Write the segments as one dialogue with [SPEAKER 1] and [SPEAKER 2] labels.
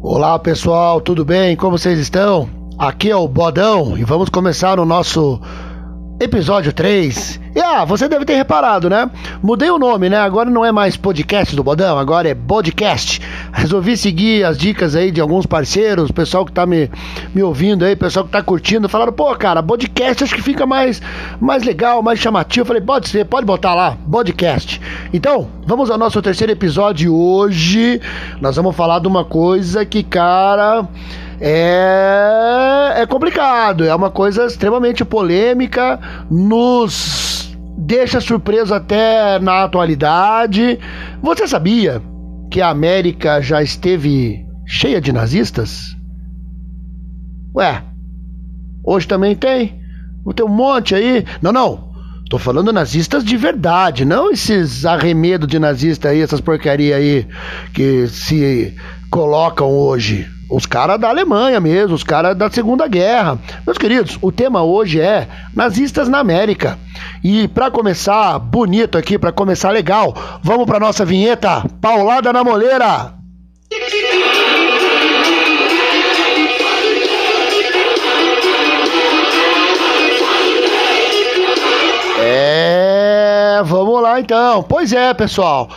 [SPEAKER 1] Olá pessoal, tudo bem? Como vocês estão? Aqui é o Bodão e vamos começar o nosso episódio 3. E ah, você deve ter reparado, né? Mudei o nome, né? Agora não é mais podcast do Bodão, agora é podcast. Resolvi seguir as dicas aí de alguns parceiros, pessoal que tá me, me ouvindo aí, pessoal que tá curtindo, falaram, pô, cara, podcast acho que fica mais, mais legal, mais chamativo. Eu falei, pode ser, pode botar lá, podcast. Então, vamos ao nosso terceiro episódio hoje. Nós vamos falar de uma coisa que, cara é, é complicado, é uma coisa extremamente polêmica, nos deixa surpreso até na atualidade. Você sabia que a América já esteve cheia de nazistas? Ué, hoje também tem? Tem um monte aí. Não, não. Tô falando nazistas de verdade, não esses arremedos de nazista aí, essas porcaria aí que se colocam hoje. Os caras da Alemanha mesmo, os caras da Segunda Guerra. Meus queridos, o tema hoje é nazistas na América. E para começar bonito aqui, para começar legal, vamos para nossa vinheta Paulada na Moleira. Vamos lá então. Pois é, pessoal.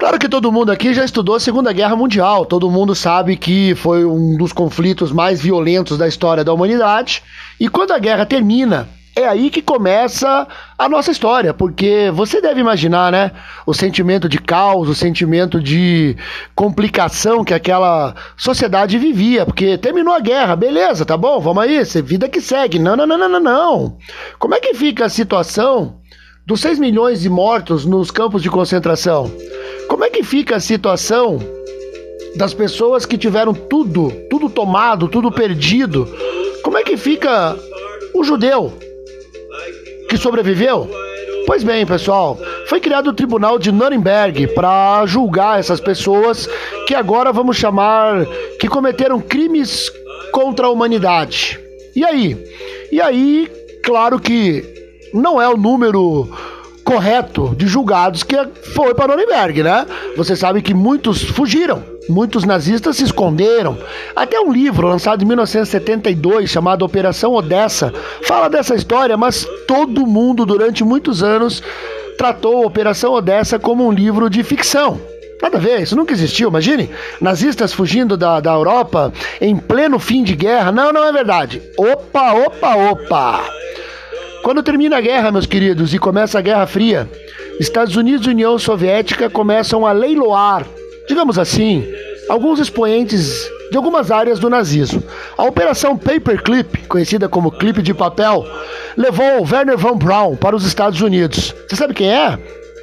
[SPEAKER 1] Claro que todo mundo aqui já estudou a Segunda Guerra Mundial, todo mundo sabe que foi um dos conflitos mais violentos da história da humanidade. E quando a guerra termina, é aí que começa a nossa história, porque você deve imaginar, né? O sentimento de caos, o sentimento de complicação que aquela sociedade vivia, porque terminou a guerra, beleza, tá bom, vamos aí, vida que segue. Não, não, não, não, não, não. Como é que fica a situação dos 6 milhões de mortos nos campos de concentração? Como é que fica a situação das pessoas que tiveram tudo, tudo tomado, tudo perdido? Como é que fica o judeu que sobreviveu? Pois bem, pessoal, foi criado o Tribunal de Nuremberg para julgar essas pessoas que agora vamos chamar que cometeram crimes contra a humanidade. E aí? E aí, claro que não é o número correto de julgados que foi para Nuremberg, né? Você sabe que muitos fugiram, muitos nazistas se esconderam. Até um livro lançado em 1972 chamado Operação Odessa fala dessa história, mas todo mundo durante muitos anos tratou Operação Odessa como um livro de ficção. Nada a ver, isso nunca existiu, imagine. Nazistas fugindo da, da Europa em pleno fim de guerra. Não, não é verdade. Opa, opa, opa. Quando termina a guerra, meus queridos, e começa a Guerra Fria, Estados Unidos e União Soviética começam a leiloar, digamos assim, alguns expoentes de algumas áreas do nazismo. A Operação Paperclip, conhecida como clipe de papel, levou Werner von Braun para os Estados Unidos. Você sabe quem é?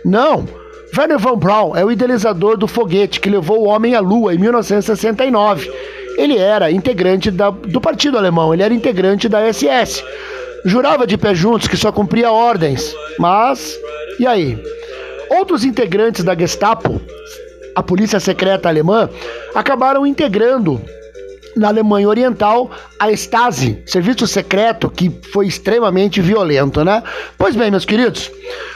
[SPEAKER 1] Não. Werner von Braun é o idealizador do foguete que levou o homem à Lua em 1969. Ele era integrante da, do Partido Alemão, ele era integrante da SS. Jurava de pé juntos que só cumpria ordens, mas e aí? Outros integrantes da Gestapo, a polícia secreta alemã, acabaram integrando na Alemanha Oriental a Stasi, serviço secreto que foi extremamente violento, né? Pois bem, meus queridos,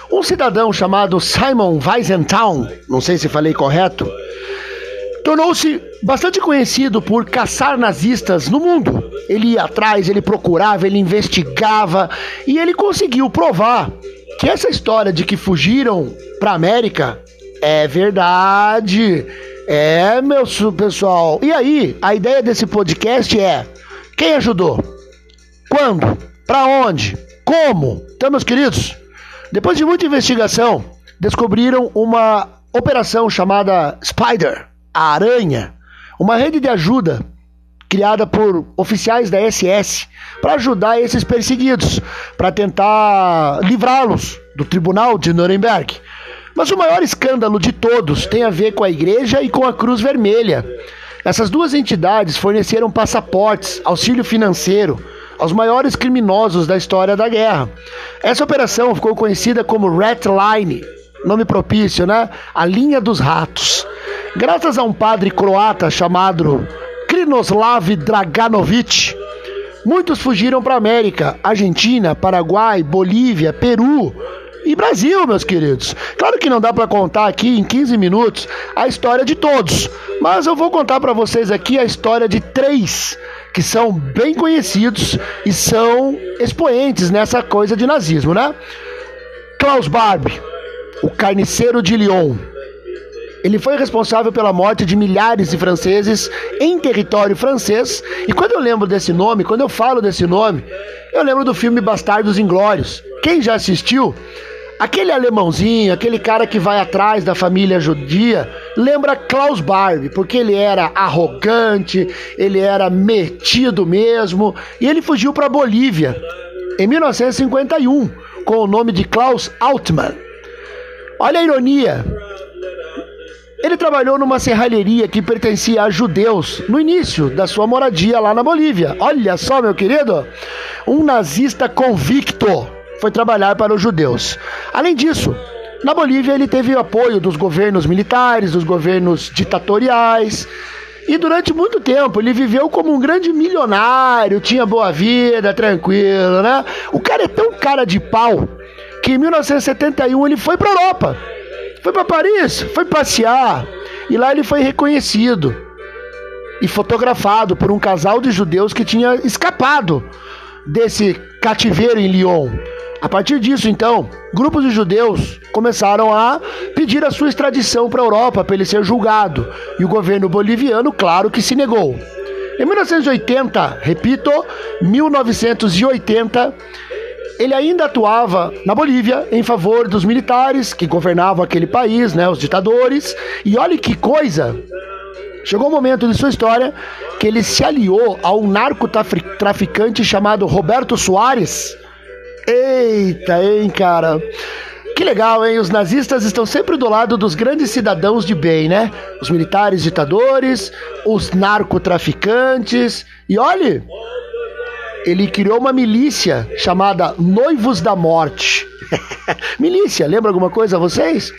[SPEAKER 1] um cidadão chamado Simon Weisenthal, não sei se falei correto, tornou-se bastante conhecido por caçar nazistas no mundo. Ele ia atrás, ele procurava, ele investigava e ele conseguiu provar que essa história de que fugiram para América é verdade. É, meu pessoal. E aí, a ideia desse podcast é: quem ajudou? Quando? Para onde? Como? Então, meus queridos, depois de muita investigação, descobriram uma operação chamada Spider a Aranha, uma rede de ajuda criada por oficiais da SS para ajudar esses perseguidos, para tentar livrá-los do tribunal de Nuremberg. Mas o maior escândalo de todos tem a ver com a igreja e com a Cruz Vermelha. Essas duas entidades forneceram passaportes, auxílio financeiro aos maiores criminosos da história da guerra. Essa operação ficou conhecida como Rat Line, nome propício, né? A linha dos ratos. Graças a um padre croata chamado Krinoslav Draganovic, muitos fugiram para a América, Argentina, Paraguai, Bolívia, Peru e Brasil, meus queridos. Claro que não dá para contar aqui em 15 minutos a história de todos, mas eu vou contar para vocês aqui a história de três que são bem conhecidos e são expoentes nessa coisa de nazismo, né? Klaus Barbie, o carniceiro de Lyon. Ele foi responsável pela morte de milhares de franceses em território francês. E quando eu lembro desse nome, quando eu falo desse nome, eu lembro do filme Bastardos Inglórios. Quem já assistiu Aquele alemãozinho, aquele cara que vai atrás da família judia, lembra Klaus Barbie, porque ele era arrogante, ele era metido mesmo, e ele fugiu para Bolívia em 1951 com o nome de Klaus Altmann. Olha a ironia. Ele trabalhou numa serralheria que pertencia a judeus no início da sua moradia lá na Bolívia. Olha só, meu querido, um nazista convicto foi trabalhar para os judeus. Além disso, na Bolívia ele teve o apoio dos governos militares, dos governos ditatoriais. E durante muito tempo ele viveu como um grande milionário, tinha boa vida, tranquilo, né? O cara é tão cara de pau que em 1971 ele foi para Europa. Foi para Paris, foi passear e lá ele foi reconhecido e fotografado por um casal de judeus que tinha escapado desse cativeiro em Lyon. A partir disso, então, grupos de judeus começaram a pedir a sua extradição para a Europa para ele ser julgado. E o governo boliviano, claro que se negou. Em 1980, repito, 1980, ele ainda atuava na Bolívia em favor dos militares que governavam aquele país, né, os ditadores. E olha que coisa! Chegou um momento de sua história que ele se aliou a um narcotraficante chamado Roberto Soares Eita, hein, cara. Que legal, hein? Os nazistas estão sempre do lado dos grandes cidadãos de bem, né? Os militares ditadores, os narcotraficantes. E olhe, ele criou uma milícia chamada Noivos da Morte. milícia, lembra alguma coisa a vocês?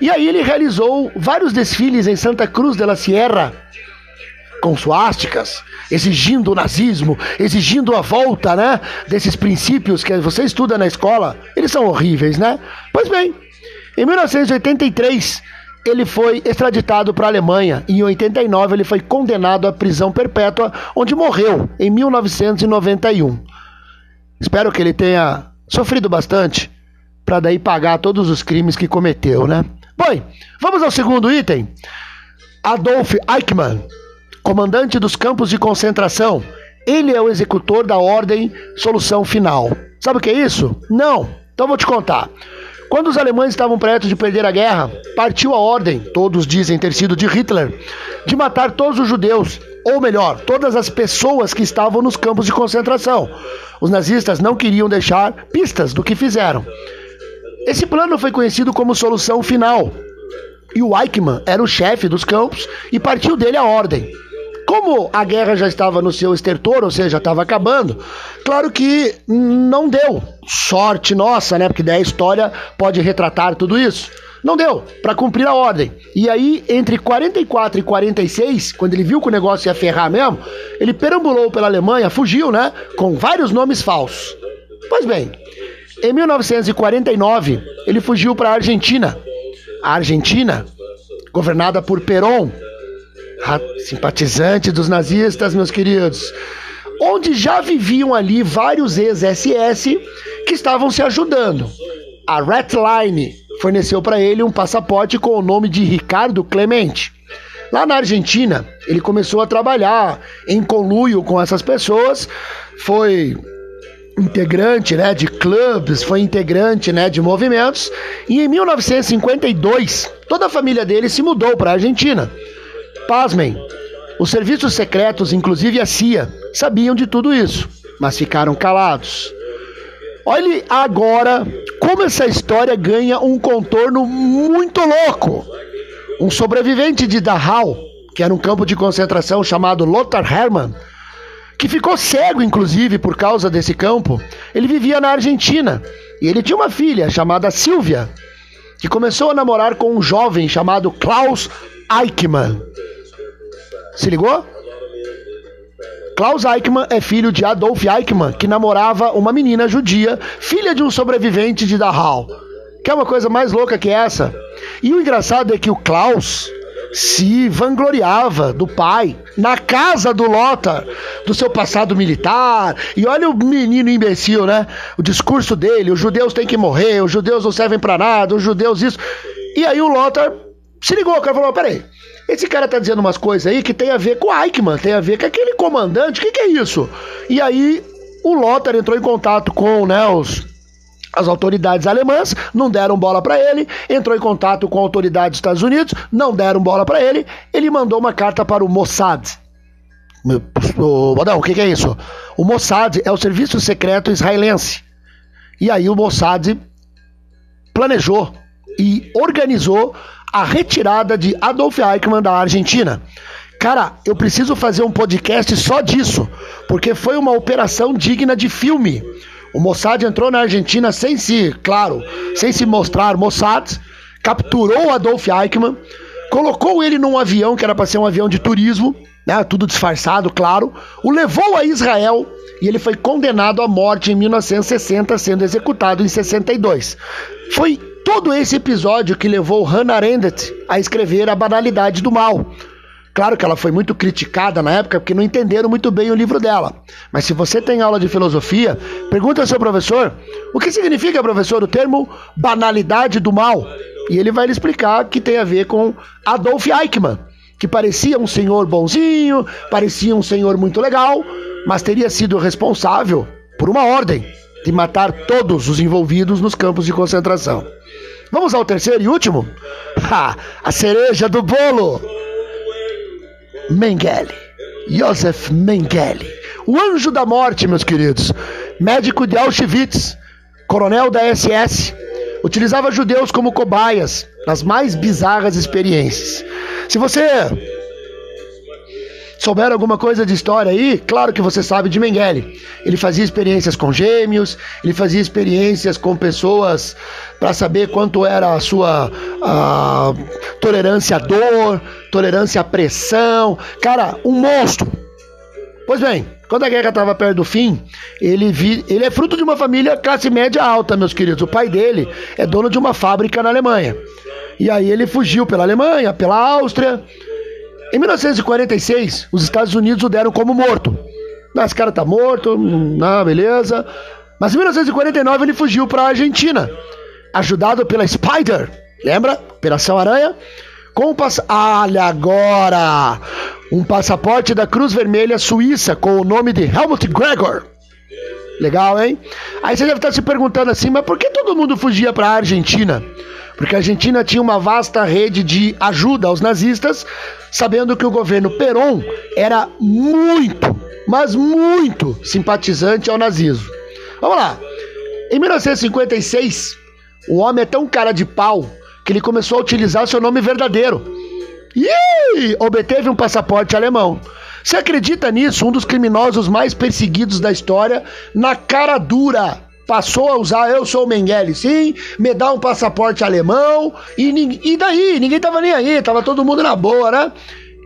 [SPEAKER 1] E aí ele realizou vários desfiles em Santa Cruz de la Sierra com suásticas, exigindo o nazismo, exigindo a volta, né, desses princípios que você estuda na escola. Eles são horríveis, né? Pois bem, em 1983 ele foi extraditado para a Alemanha em 89 ele foi condenado à prisão perpétua, onde morreu em 1991. Espero que ele tenha sofrido bastante para daí pagar todos os crimes que cometeu, né? Bom, vamos ao segundo item. Adolf Eichmann comandante dos campos de concentração. Ele é o executor da ordem solução final. Sabe o que é isso? Não. Então vou te contar. Quando os alemães estavam perto de perder a guerra, partiu a ordem, todos dizem ter sido de Hitler, de matar todos os judeus, ou melhor, todas as pessoas que estavam nos campos de concentração. Os nazistas não queriam deixar pistas do que fizeram. Esse plano foi conhecido como solução final. E o Eichmann era o chefe dos campos e partiu dele a ordem. Como a guerra já estava no seu estertor, ou seja, estava acabando, claro que não deu. Sorte nossa, né? Porque daí a história pode retratar tudo isso. Não deu para cumprir a ordem. E aí, entre 44 e 46, quando ele viu que o negócio ia ferrar mesmo, ele perambulou pela Alemanha, fugiu, né? Com vários nomes falsos. Pois bem, em 1949, ele fugiu para a Argentina. A Argentina, governada por Perón, simpatizante dos nazistas, meus queridos, onde já viviam ali vários ex-SS que estavam se ajudando. A Ratline forneceu para ele um passaporte com o nome de Ricardo Clemente. Lá na Argentina, ele começou a trabalhar em conluio com essas pessoas, foi integrante né, de clubes, foi integrante né, de movimentos, e em 1952 toda a família dele se mudou para a Argentina. Pasmem, os serviços secretos, inclusive a CIA, sabiam de tudo isso, mas ficaram calados. Olhe agora como essa história ganha um contorno muito louco. Um sobrevivente de Dachau, que era um campo de concentração chamado Lothar Hermann, que ficou cego inclusive por causa desse campo, ele vivia na Argentina e ele tinha uma filha chamada Silvia, que começou a namorar com um jovem chamado Klaus Eichmann. Se ligou? Klaus Eichmann é filho de Adolf Eichmann, que namorava uma menina judia, filha de um sobrevivente de Dachau. Quer uma coisa mais louca que essa? E o engraçado é que o Klaus se vangloriava do pai na casa do Lothar, do seu passado militar. E olha o menino imbecil, né? O discurso dele: os judeus têm que morrer, os judeus não servem para nada, os judeus isso. E aí o Lothar se ligou, o cara falou: peraí. Esse cara tá dizendo umas coisas aí que tem a ver com o Eichmann, tem a ver com aquele comandante, o que, que é isso? E aí o Lothar entrou em contato com né, os, as autoridades alemãs não deram bola para ele, entrou em contato com a autoridade dos Estados Unidos, não deram bola para ele, ele mandou uma carta para o Mossad. O, não, o que, que é isso? O Mossad é o serviço secreto israelense. E aí o Mossad planejou e organizou a retirada de Adolf Eichmann da Argentina. Cara, eu preciso fazer um podcast só disso, porque foi uma operação digna de filme. O Mossad entrou na Argentina sem se, claro, sem se mostrar Mossad, capturou Adolf Eichmann, colocou ele num avião que era para ser um avião de turismo, né, tudo disfarçado, claro, o levou a Israel e ele foi condenado à morte em 1960, sendo executado em 62. Foi todo esse episódio que levou Hannah Arendt a escrever A Banalidade do Mal Claro que ela foi muito criticada na época porque não entenderam muito bem o livro dela. Mas se você tem aula de filosofia, pergunta ao seu professor o que significa, professor, o termo banalidade do mal. E ele vai lhe explicar que tem a ver com Adolf Eichmann, que parecia um senhor bonzinho, parecia um senhor muito legal, mas teria sido responsável por uma ordem de matar todos os envolvidos nos campos de concentração. Vamos ao terceiro e último? Ha, a cereja do bolo! Mengele. Josef Mengele. O anjo da morte, meus queridos. Médico de Auschwitz, coronel da SS, utilizava judeus como cobaias nas mais bizarras experiências. Se você souber alguma coisa de história aí, claro que você sabe de Mengele. Ele fazia experiências com gêmeos, ele fazia experiências com pessoas para saber quanto era a sua a, tolerância à dor, tolerância à pressão. Cara, um monstro. Pois bem, quando a guerra estava perto do fim, ele, vi, ele é fruto de uma família classe média alta, meus queridos. O pai dele é dono de uma fábrica na Alemanha. E aí ele fugiu pela Alemanha, pela Áustria, em 1946, os Estados Unidos o deram como morto. Mas esse cara tá morto, não, beleza. Mas em 1949 ele fugiu para a Argentina, ajudado pela Spider, lembra? Operação Aranha. Com o pass... Olha agora! Um passaporte da Cruz Vermelha Suíça com o nome de Helmut Gregor. Legal, hein? Aí você deve estar se perguntando assim, mas por que todo mundo fugia para a Argentina? Porque a Argentina tinha uma vasta rede de ajuda aos nazistas, sabendo que o governo Perón era muito, mas muito simpatizante ao nazismo. Vamos lá. Em 1956, o homem é tão cara de pau que ele começou a utilizar seu nome verdadeiro. E obteve um passaporte alemão. Você acredita nisso? Um dos criminosos mais perseguidos da história, na cara dura, passou a usar eu sou o Mengele, sim, me dá um passaporte alemão e, e daí? Ninguém tava nem aí, tava todo mundo na boa, né?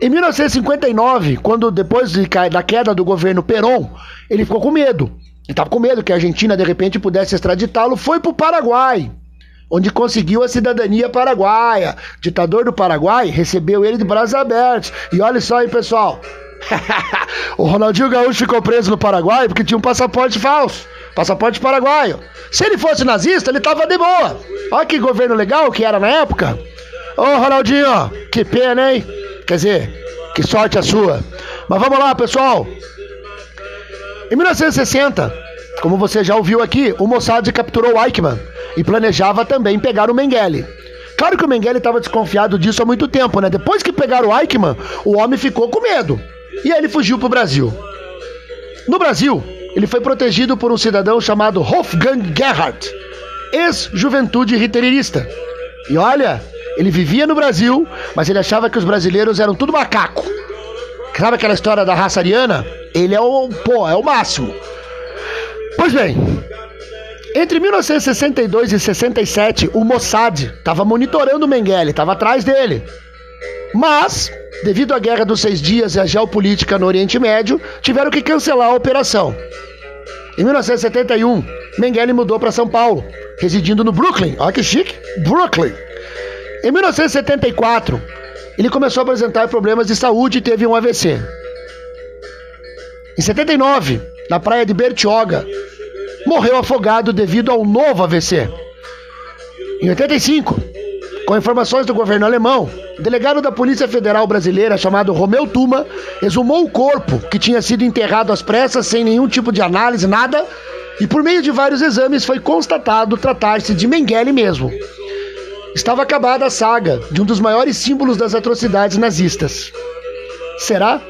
[SPEAKER 1] Em 1959, quando depois de, da queda do governo Perón, ele ficou com medo. Ele estava com medo que a Argentina de repente pudesse extraditá-lo, foi para o Paraguai, onde conseguiu a cidadania paraguaia. Ditador do Paraguai recebeu ele de braços abertos. E olha só aí, pessoal. o Ronaldinho Gaúcho ficou preso no Paraguai porque tinha um passaporte falso. Passaporte paraguaio. Se ele fosse nazista, ele tava de boa. Olha que governo legal que era na época. Ô Ronaldinho, que pena, hein? Quer dizer, que sorte a sua. Mas vamos lá, pessoal. Em 1960, como você já ouviu aqui, o Mossad capturou Eichmann e planejava também pegar o Mengele. Claro que o Mengele estava desconfiado disso há muito tempo, né? Depois que pegaram o Eichmann, o homem ficou com medo. E ele fugiu para o Brasil. No Brasil, ele foi protegido por um cidadão chamado Wolfgang Gerhardt, ex-juventude riterista. E olha, ele vivia no Brasil, mas ele achava que os brasileiros eram tudo macaco. Sabe aquela história da raça ariana? Ele é o, pô, é o máximo. Pois bem, entre 1962 e 67, o Mossad estava monitorando o Mengele, estava atrás dele. Mas, devido à Guerra dos Seis Dias e à geopolítica no Oriente Médio, tiveram que cancelar a operação. Em 1971, Mengele mudou para São Paulo, residindo no Brooklyn. Olha que chique! Brooklyn. Em 1974, ele começou a apresentar problemas de saúde e teve um AVC. Em 79, na praia de Bertioga, morreu afogado devido ao novo AVC. Em 85, com informações do governo alemão, o delegado da Polícia Federal Brasileira, chamado Romeu Tuma, exumou o corpo, que tinha sido enterrado às pressas, sem nenhum tipo de análise, nada, e por meio de vários exames foi constatado tratar-se de Mengele mesmo. Estava acabada a saga de um dos maiores símbolos das atrocidades nazistas. Será?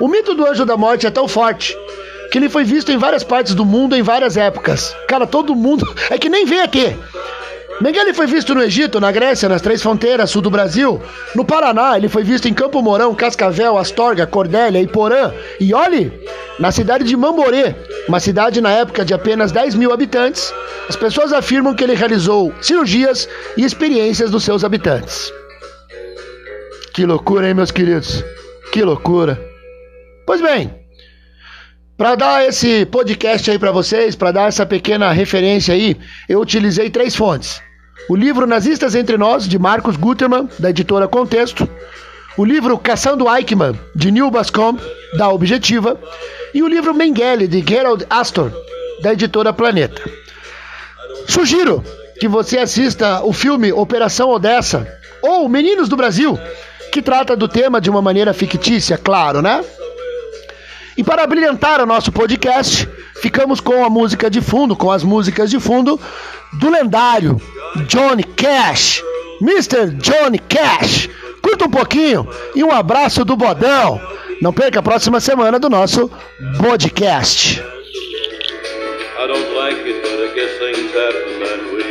[SPEAKER 1] O mito do anjo da morte é tão forte que ele foi visto em várias partes do mundo em várias épocas. Cara, todo mundo. É que nem vem aqui. Mengele foi visto no Egito, na Grécia, nas Três Fronteiras, sul do Brasil. No Paraná, ele foi visto em Campo Mourão, Cascavel, Astorga, Cordélia, Iporã. E olhe, na cidade de Mamborê, uma cidade na época de apenas 10 mil habitantes, as pessoas afirmam que ele realizou cirurgias e experiências dos seus habitantes. Que loucura, hein, meus queridos? Que loucura. Pois bem, para dar esse podcast aí para vocês, para dar essa pequena referência aí, eu utilizei três fontes. O livro Nazistas Entre Nós, de Marcos Gutermann, da editora Contexto. O livro Caçando Eichmann, de Neil Bascom, da Objetiva. E o livro Mengele, de Gerald Astor, da editora Planeta. Sugiro que você assista o filme Operação Odessa, ou Meninos do Brasil, que trata do tema de uma maneira fictícia, claro, né? E para brilhantar o nosso podcast, ficamos com a música de fundo, com as músicas de fundo do lendário Johnny Cash, Mr. Johnny Cash. Curta um pouquinho e um abraço do Bodão. Não perca a próxima semana do nosso podcast. I don't like it, but I guess things happen that way.